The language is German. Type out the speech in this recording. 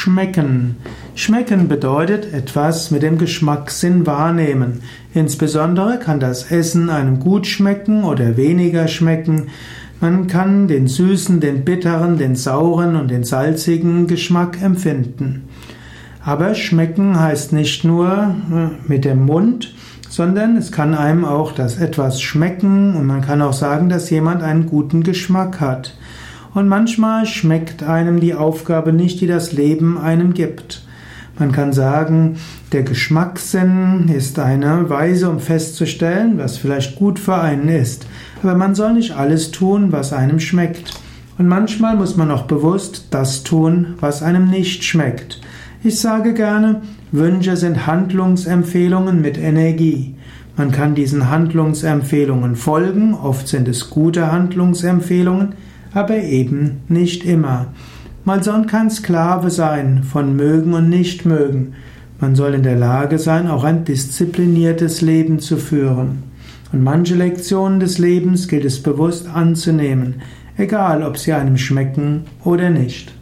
Schmecken. Schmecken bedeutet etwas mit dem Geschmackssinn wahrnehmen. Insbesondere kann das Essen einem gut schmecken oder weniger schmecken. Man kann den süßen, den bitteren, den sauren und den salzigen Geschmack empfinden. Aber schmecken heißt nicht nur äh, mit dem Mund, sondern es kann einem auch das etwas schmecken und man kann auch sagen, dass jemand einen guten Geschmack hat. Und manchmal schmeckt einem die Aufgabe nicht, die das Leben einem gibt. Man kann sagen, der Geschmackssinn ist eine Weise, um festzustellen, was vielleicht gut für einen ist. Aber man soll nicht alles tun, was einem schmeckt. Und manchmal muss man auch bewusst das tun, was einem nicht schmeckt. Ich sage gerne, Wünsche sind Handlungsempfehlungen mit Energie. Man kann diesen Handlungsempfehlungen folgen, oft sind es gute Handlungsempfehlungen, aber eben nicht immer. Man soll kein Sklave sein von mögen und nicht mögen. Man soll in der Lage sein, auch ein diszipliniertes Leben zu führen. Und manche Lektionen des Lebens gilt es bewusst anzunehmen, egal ob sie einem schmecken oder nicht.